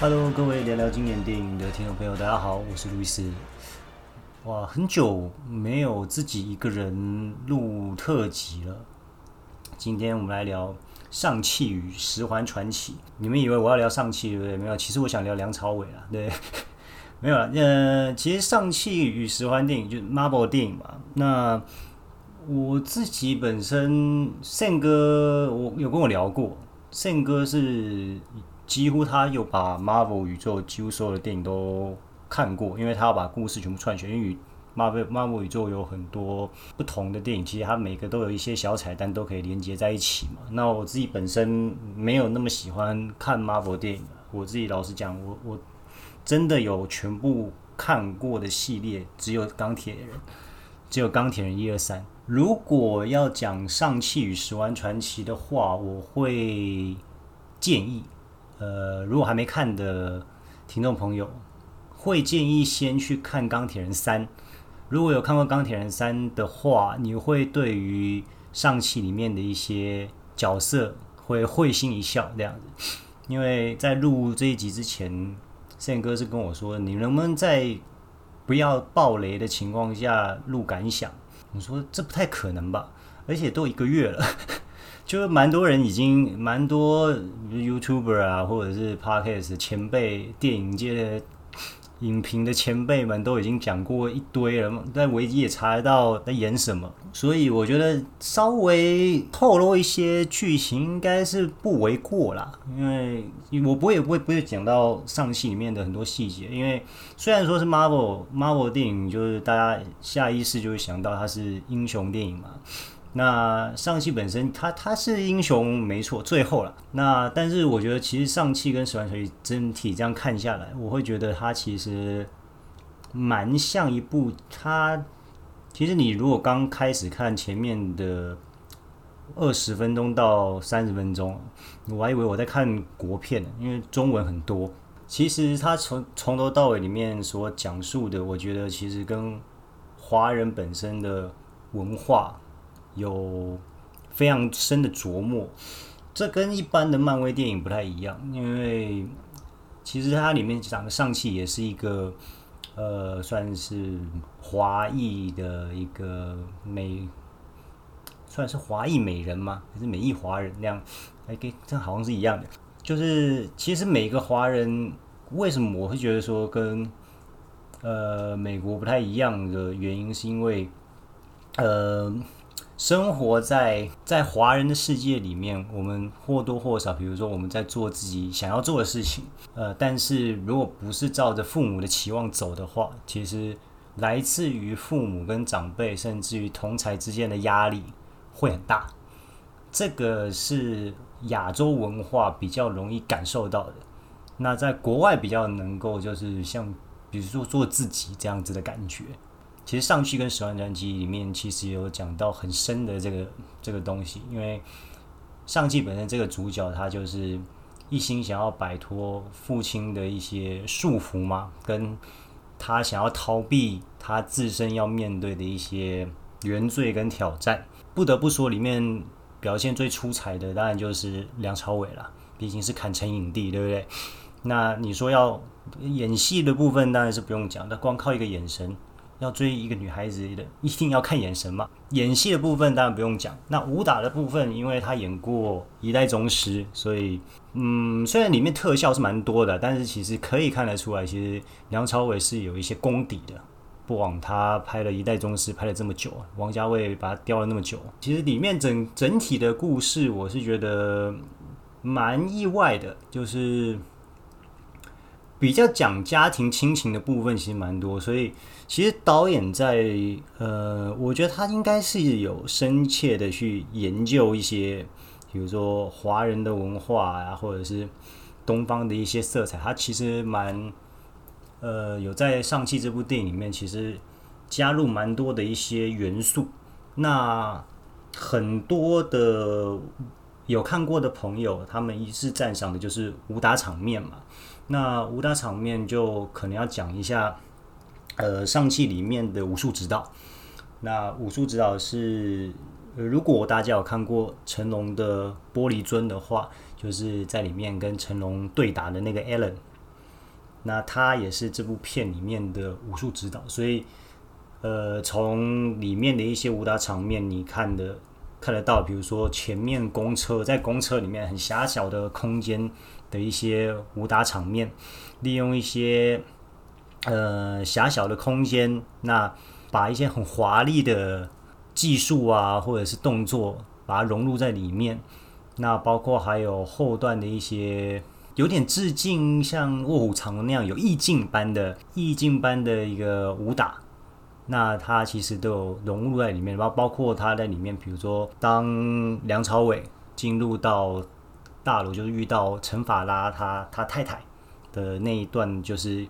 Hello，各位聊聊经典电影的听众朋友，大家好，我是路易斯。哇，很久没有自己一个人录特辑了。今天我们来聊《尚气与十环传奇》。你们以为我要聊尚气对不对？没有，其实我想聊梁朝伟啊。对，没有了。呃，其实《尚气与十环》电影就是 Marvel 电影嘛。那我自己本身，Sam 哥，我有跟我聊过，Sam 哥是。几乎他有把 Marvel 宇宙几乎所有的电影都看过，因为他要把故事全部串起来。因为 Marvel Marvel 宇宙有很多不同的电影，其实它每个都有一些小彩蛋，都可以连接在一起嘛。那我自己本身没有那么喜欢看 Marvel 电影，我自己老实讲，我我真的有全部看过的系列，只有钢铁人，只有钢铁人一二三。如果要讲《上气与十环传奇》的话，我会建议。呃，如果还没看的听众朋友，会建议先去看《钢铁人三》。如果有看过《钢铁人三》的话，你会对于上期里面的一些角色会会心一笑这样子。因为在录这一集之前，Sam 哥是跟我说，你能不能在不要爆雷的情况下录感想？我说这不太可能吧，而且都一个月了。就蛮多人已经蛮多 YouTuber 啊，或者是 Podcast 前辈、电影界的影评的前辈们都已经讲过一堆了，在维基也查得到在演什么，所以我觉得稍微透露一些剧情应该是不为过啦。因为我不会不会不会讲到上戏里面的很多细节，因为虽然说是 Marvel Marvel 电影，就是大家下意识就会想到它是英雄电影嘛。那上汽本身，他他是英雄没错，最后了。那但是我觉得，其实上汽跟十环传奇整体这样看下来，我会觉得它其实蛮像一部。它其实你如果刚开始看前面的二十分钟到三十分钟，我还以为我在看国片呢，因为中文很多。其实它从从头到尾里面所讲述的，我觉得其实跟华人本身的文化。有非常深的琢磨，这跟一般的漫威电影不太一样，因为其实它里面讲的尚气也是一个呃，算是华裔的一个美，算是华裔美人吗？还是美裔华人那样？哎，跟这好像是一样的。就是其实每个华人为什么我会觉得说跟呃美国不太一样的原因，是因为呃。生活在在华人的世界里面，我们或多或少，比如说我们在做自己想要做的事情，呃，但是如果不是照着父母的期望走的话，其实来自于父母跟长辈，甚至于同侪之间的压力会很大。这个是亚洲文化比较容易感受到的。那在国外比较能够就是像，比如说做自己这样子的感觉。其实尚气跟十万传奇里面其实有讲到很深的这个这个东西，因为上季本身这个主角他就是一心想要摆脱父亲的一些束缚嘛，跟他想要逃避他自身要面对的一些原罪跟挑战。不得不说，里面表现最出彩的当然就是梁朝伟了，毕竟是砍成影帝，对不对？那你说要演戏的部分当然是不用讲，那光靠一个眼神。要追一个女孩子的，一定要看眼神嘛。演戏的部分当然不用讲。那武打的部分，因为他演过《一代宗师》，所以嗯，虽然里面特效是蛮多的，但是其实可以看得出来，其实梁朝伟是有一些功底的。不枉他拍了一代宗师拍了这么久，王家卫把他雕了那么久。其实里面整整体的故事，我是觉得蛮意外的，就是。比较讲家庭亲情的部分其实蛮多，所以其实导演在呃，我觉得他应该是有深切的去研究一些，比如说华人的文化啊，或者是东方的一些色彩，他其实蛮呃有在《上汽》这部电影里面，其实加入蛮多的一些元素。那很多的有看过的朋友，他们一致赞赏的就是武打场面嘛。那武打场面就可能要讲一下，呃，尚气里面的武术指导。那武术指导是，如果大家有看过成龙的《玻璃樽》的话，就是在里面跟成龙对打的那个 Allen，。那他也是这部片里面的武术指导，所以呃，从里面的一些武打场面，你看的看得到，比如说前面公车在公车里面很狭小的空间的一些武打场面，利用一些呃狭小的空间，那把一些很华丽的技术啊，或者是动作，把它融入在里面。那包括还有后段的一些有点致敬，像卧虎藏龙那样有意境般的意境般的一个武打，那他其实都有融入在里面。包包括他在里面，比如说当梁朝伟进入到大楼，就是遇到陈法拉他他太太的那一段，就是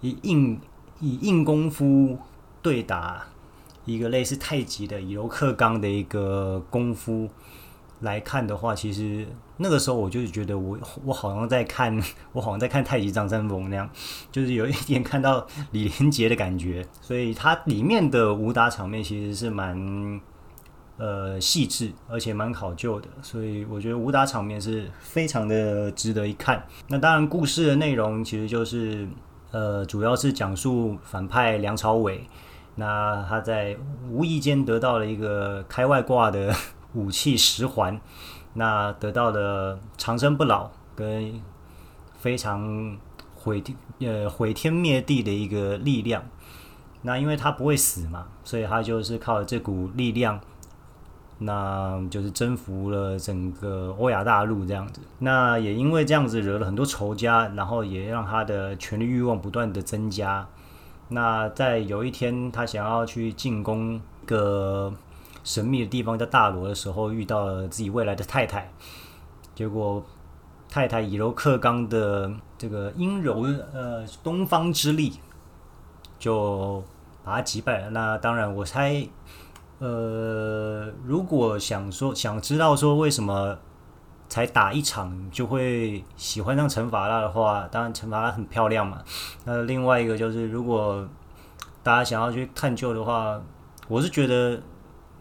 以硬以硬功夫对打一个类似太极的以柔克刚的一个功夫。来看的话，其实那个时候我就是觉得我我好像在看，我好像在看太极张三丰那样，就是有一点看到李连杰的感觉。所以它里面的武打场面其实是蛮呃细致，而且蛮考究的。所以我觉得武打场面是非常的值得一看。那当然，故事的内容其实就是呃，主要是讲述反派梁朝伟，那他在无意间得到了一个开外挂的。武器十环，那得到了长生不老跟非常毁天呃毁天灭地的一个力量。那因为他不会死嘛，所以他就是靠这股力量，那就是征服了整个欧亚大陆这样子。那也因为这样子惹了很多仇家，然后也让他的权力欲望不断的增加。那在有一天，他想要去进攻个。神秘的地方叫大罗的时候，遇到了自己未来的太太，结果太太以柔克刚的这个阴柔呃东方之力，就把他击败了。那当然，我猜，呃，如果想说想知道说为什么才打一场就会喜欢上陈法拉的话，当然陈法拉很漂亮嘛。那另外一个就是，如果大家想要去探究的话，我是觉得。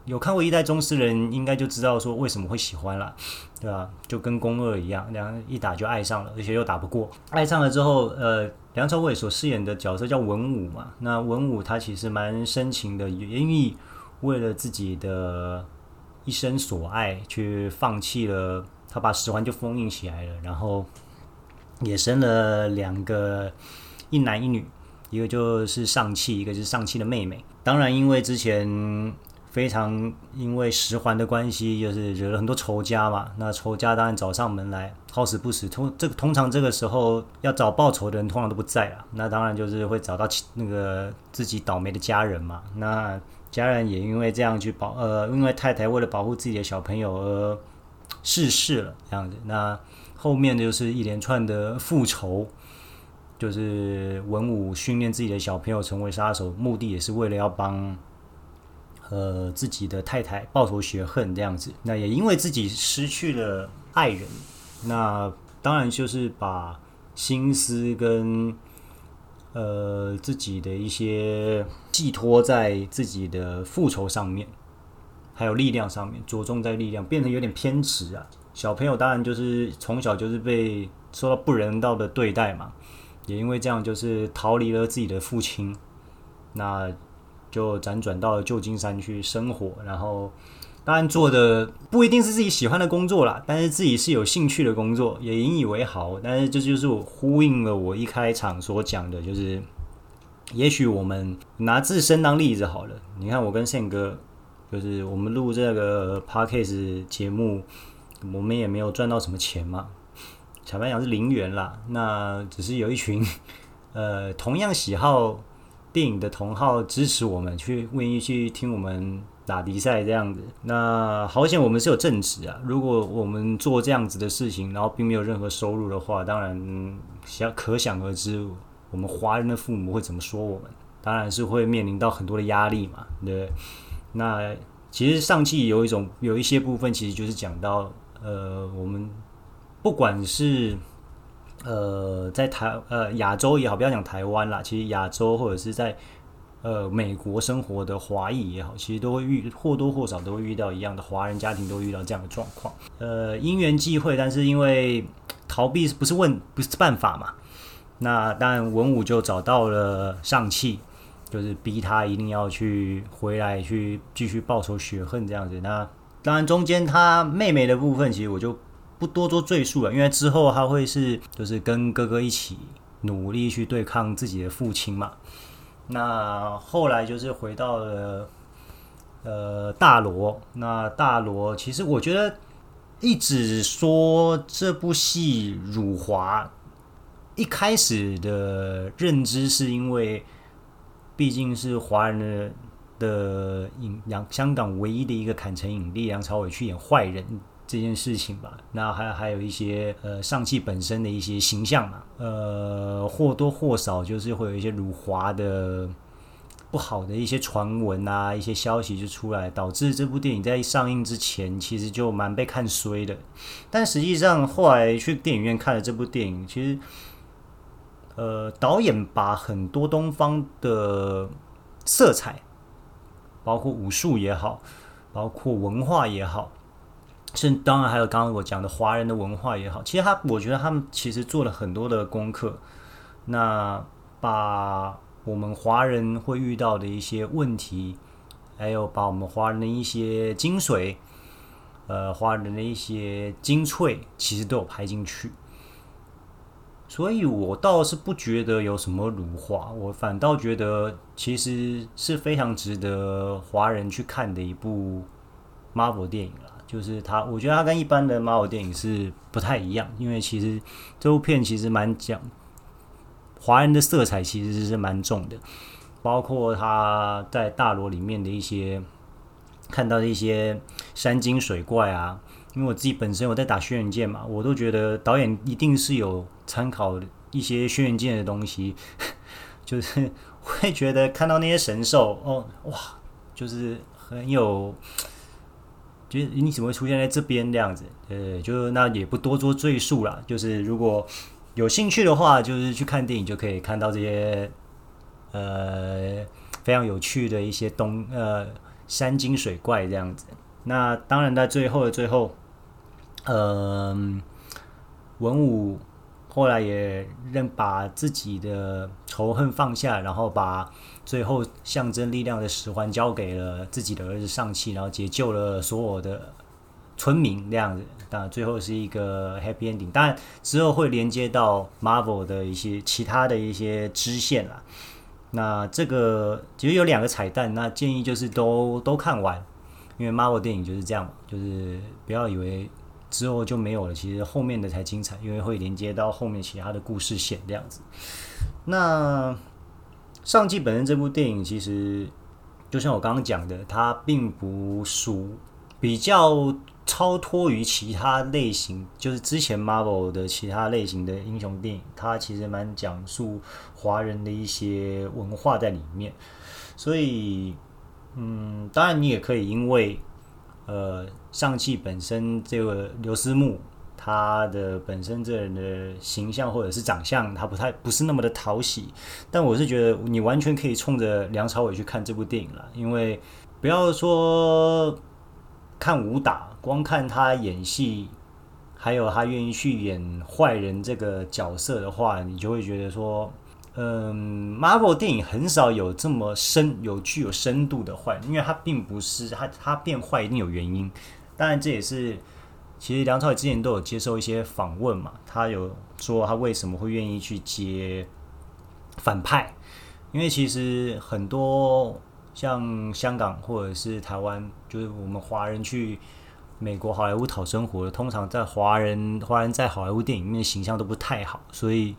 有看过《一代宗师》的人应该就知道说为什么会喜欢了，对吧？就跟宫二一样，两个一打就爱上了，而且又打不过。爱上了之后，呃，梁朝伟所饰演的角色叫文武嘛。那文武他其实蛮深情的，也愿意为了自己的一生所爱去放弃了，他把十环就封印起来了，然后也生了两个一男一女，一个就是上气，一个是上气的妹妹。当然，因为之前。非常因为十环的关系，就是惹了很多仇家嘛。那仇家当然找上门来，好死不死，通这个通常这个时候要找报仇的人通常都不在啊。那当然就是会找到那个自己倒霉的家人嘛。那家人也因为这样去保呃，因为太太为了保护自己的小朋友而逝世了这样子。那后面就是一连串的复仇，就是文武训练自己的小朋友成为杀手，目的也是为了要帮。呃，自己的太太报仇雪恨这样子，那也因为自己失去了爱人，那当然就是把心思跟呃自己的一些寄托在自己的复仇上面，还有力量上面，着重在力量，变得有点偏执啊。小朋友当然就是从小就是被受到不人道的对待嘛，也因为这样就是逃离了自己的父亲，那。就辗转到旧金山去生活，然后当然做的不一定是自己喜欢的工作啦，但是自己是有兴趣的工作，也引以为豪。但是这就是我呼应了我一开场所讲的，就是也许我们拿自身当例子好了。你看我跟宪哥，就是我们录这个 podcast 节目，我们也没有赚到什么钱嘛，坦白讲是零元啦。那只是有一群呃同样喜好。电影的同好支持我们，去愿意去听我们打比赛这样子。那好险，我们是有正职啊。如果我们做这样子的事情，然后并没有任何收入的话，当然想可想而知，我们华人的父母会怎么说我们？当然是会面临到很多的压力嘛。对。那其实上期有一种有一些部分，其实就是讲到，呃，我们不管是。呃，在台呃亚洲也好，不要讲台湾啦，其实亚洲或者是在呃美国生活的华裔也好，其实都会遇或多或少都会遇到一样的华人家庭都遇到这样的状况。呃，因缘际会，但是因为逃避不是问不是办法嘛，那当然文武就找到了上气，就是逼他一定要去回来去继续报仇雪恨这样子。那当然中间他妹妹的部分，其实我就不多做赘述了，因为之后他会是就是跟哥哥一起努力去对抗自己的父亲嘛。那后来就是回到了呃大罗，那大罗其实我觉得一直说这部戏辱华，一开始的认知是因为毕竟是华人的的影，香港唯一的一个坎城影帝梁朝伟去演坏人。这件事情吧，那还还有一些呃上汽本身的一些形象嘛，呃或多或少就是会有一些辱华的不好的一些传闻啊，一些消息就出来，导致这部电影在上映之前其实就蛮被看衰的。但实际上后来去电影院看了这部电影，其实呃导演把很多东方的色彩，包括武术也好，包括文化也好。是，当然还有刚刚我讲的华人的文化也好，其实他，我觉得他们其实做了很多的功课，那把我们华人会遇到的一些问题，还有把我们华人的一些精髓，呃，华人的一些精粹，其实都有拍进去，所以我倒是不觉得有什么辱华，我反倒觉得其实是非常值得华人去看的一部 Marvel 电影了。就是他，我觉得他跟一般的 Marvel 电影是不太一样，因为其实这部片其实蛮讲华人的色彩，其实是蛮重的，包括他在大罗里面的一些看到的一些山精水怪啊，因为我自己本身我在打轩辕剑嘛，我都觉得导演一定是有参考一些轩辕剑的东西，就是会觉得看到那些神兽哦，哇，就是很有。就是你怎么会出现在这边这样子？呃，就那也不多做赘述了。就是如果有兴趣的话，就是去看电影就可以看到这些呃非常有趣的一些东呃山精水怪这样子。那当然在最后的最后，嗯、呃，文武后来也认把自己的仇恨放下，然后把。最后，象征力量的十环交给了自己的儿子尚气，然后解救了所有的村民，这样子。当然，最后是一个 happy ending。当然，之后会连接到 Marvel 的一些其他的一些支线啦。那这个其实有两个彩蛋，那建议就是都都看完，因为 Marvel 电影就是这样，就是不要以为之后就没有了，其实后面的才精彩，因为会连接到后面其他的故事线这样子。那。上季本身这部电影其实，就像我刚刚讲的，它并不属比较超脱于其他类型，就是之前 Marvel 的其他类型的英雄电影，它其实蛮讲述华人的一些文化在里面。所以，嗯，当然你也可以因为，呃，上季本身这个刘思慕。他的本身这人的形象或者是长相，他不太不是那么的讨喜，但我是觉得你完全可以冲着梁朝伟去看这部电影了，因为不要说看武打，光看他演戏，还有他愿意去演坏人这个角色的话，你就会觉得说，嗯，Marvel 电影很少有这么深、有具有深度的坏，因为他并不是他他变坏一定有原因，当然这也是。其实梁朝伟之前都有接受一些访问嘛，他有说他为什么会愿意去接反派，因为其实很多像香港或者是台湾，就是我们华人去美国好莱坞讨生活，通常在华人华人在好莱坞电影里面的形象都不太好，所以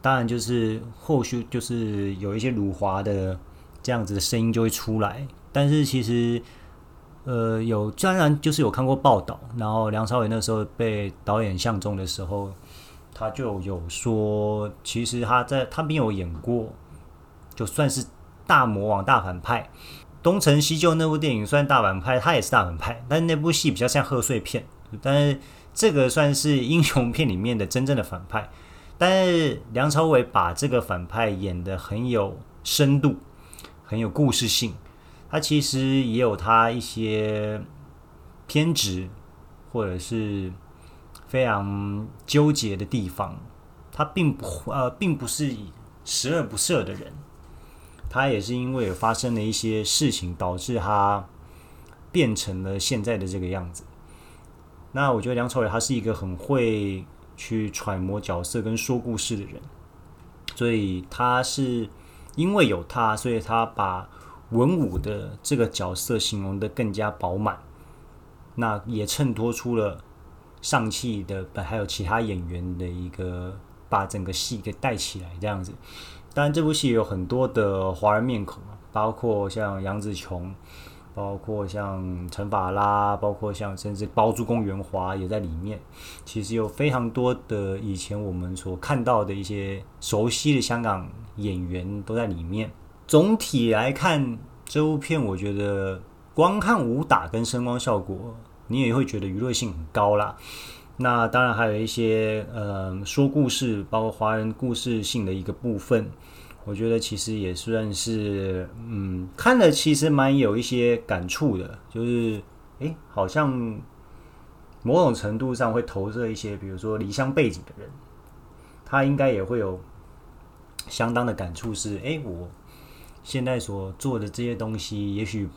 当然就是后续就是有一些辱华的这样子的声音就会出来，但是其实。呃，有当然就是有看过报道，然后梁朝伟那时候被导演相中的时候，他就有说，其实他在他没有演过，就算是大魔王大反派，《东成西就》那部电影算大反派，他也是大反派，但那部戏比较像贺岁片，但是这个算是英雄片里面的真正的反派，但是梁朝伟把这个反派演得很有深度，很有故事性。他其实也有他一些偏执，或者是非常纠结的地方。他并不呃，并不是十恶不赦的人，他也是因为发生了一些事情，导致他变成了现在的这个样子。那我觉得梁朝伟他是一个很会去揣摩角色跟说故事的人，所以他是因为有他，所以他把文武的这个角色形容得更加饱满，那也衬托出了上汽的本，还有其他演员的一个。把整个戏给带起来，这样子。当然，这部戏有很多的华人面孔，包括像杨紫琼，包括像陈法拉，包括像甚至包租公袁华也在里面。其实有非常多的以前我们所看到的一些熟悉的香港演员都在里面。总体来看，这部片我觉得光看武打跟声光效果，你也会觉得娱乐性很高啦。那当然还有一些呃说故事，包括华人故事性的一个部分，我觉得其实也算是嗯看了其实蛮有一些感触的，就是诶好像某种程度上会投射一些，比如说离乡背景的人，他应该也会有相当的感触，是诶我现在所做的这些东西，也许。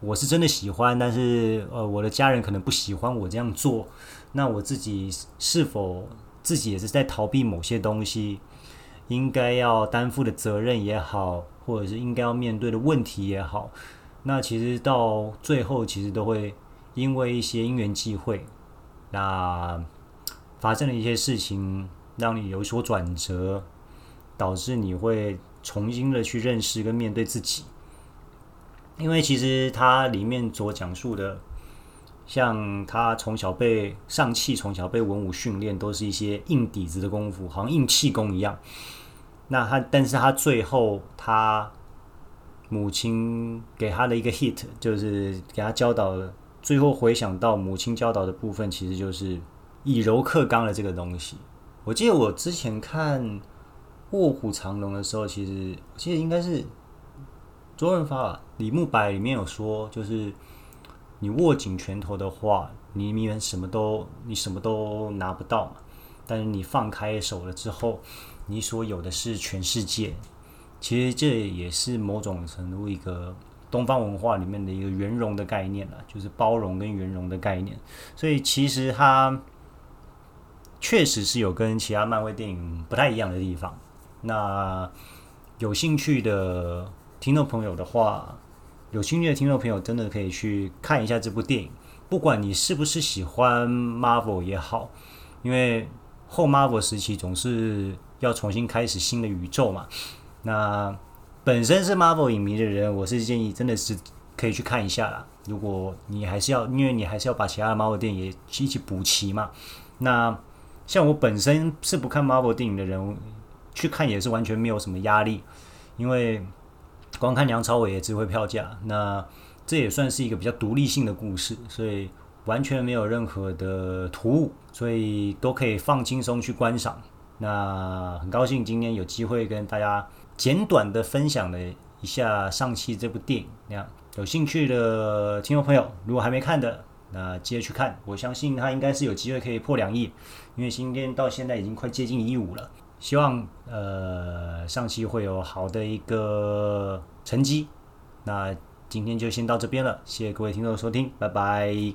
我是真的喜欢，但是呃，我的家人可能不喜欢我这样做。那我自己是否自己也是在逃避某些东西？应该要担负的责任也好，或者是应该要面对的问题也好，那其实到最后其实都会因为一些因缘际会，那发生了一些事情，让你有所转折，导致你会重新的去认识跟面对自己。因为其实他里面所讲述的，像他从小被上气，从小被文武训练，都是一些硬底子的功夫，好像硬气功一样。那他，但是他最后他母亲给他的一个 hit，就是给他教导的。最后回想到母亲教导的部分，其实就是以柔克刚的这个东西。我记得我之前看《卧虎藏龙》的时候，其实我记得应该是。周润发、李慕白里面有说，就是你握紧拳头的话，你明明什么都你什么都拿不到嘛。但是你放开手了之后，你所有的是全世界。其实这也是某种程度一个东方文化里面的一个圆融的概念了，就是包容跟圆融的概念。所以其实它确实是有跟其他漫威电影不太一样的地方。那有兴趣的。听众朋友的话，有兴趣的听众朋友真的可以去看一下这部电影。不管你是不是喜欢 Marvel 也好，因为后 Marvel 时期总是要重新开始新的宇宙嘛。那本身是 Marvel 影迷的人，我是建议真的是可以去看一下啦。如果你还是要，因为你还是要把其他的 Marvel 电影也一起补齐嘛。那像我本身是不看 Marvel 电影的人，去看也是完全没有什么压力，因为。光看梁朝伟也值回票价，那这也算是一个比较独立性的故事，所以完全没有任何的突兀，所以都可以放轻松去观赏。那很高兴今天有机会跟大家简短的分享了一下《上期》这部电影。那样有兴趣的听众朋友，如果还没看的，那接着去看。我相信他应该是有机会可以破两亿，因为今天到现在已经快接近一亿五了。希望呃上期会有好的一个成绩。那今天就先到这边了，谢谢各位听众的收听，拜拜。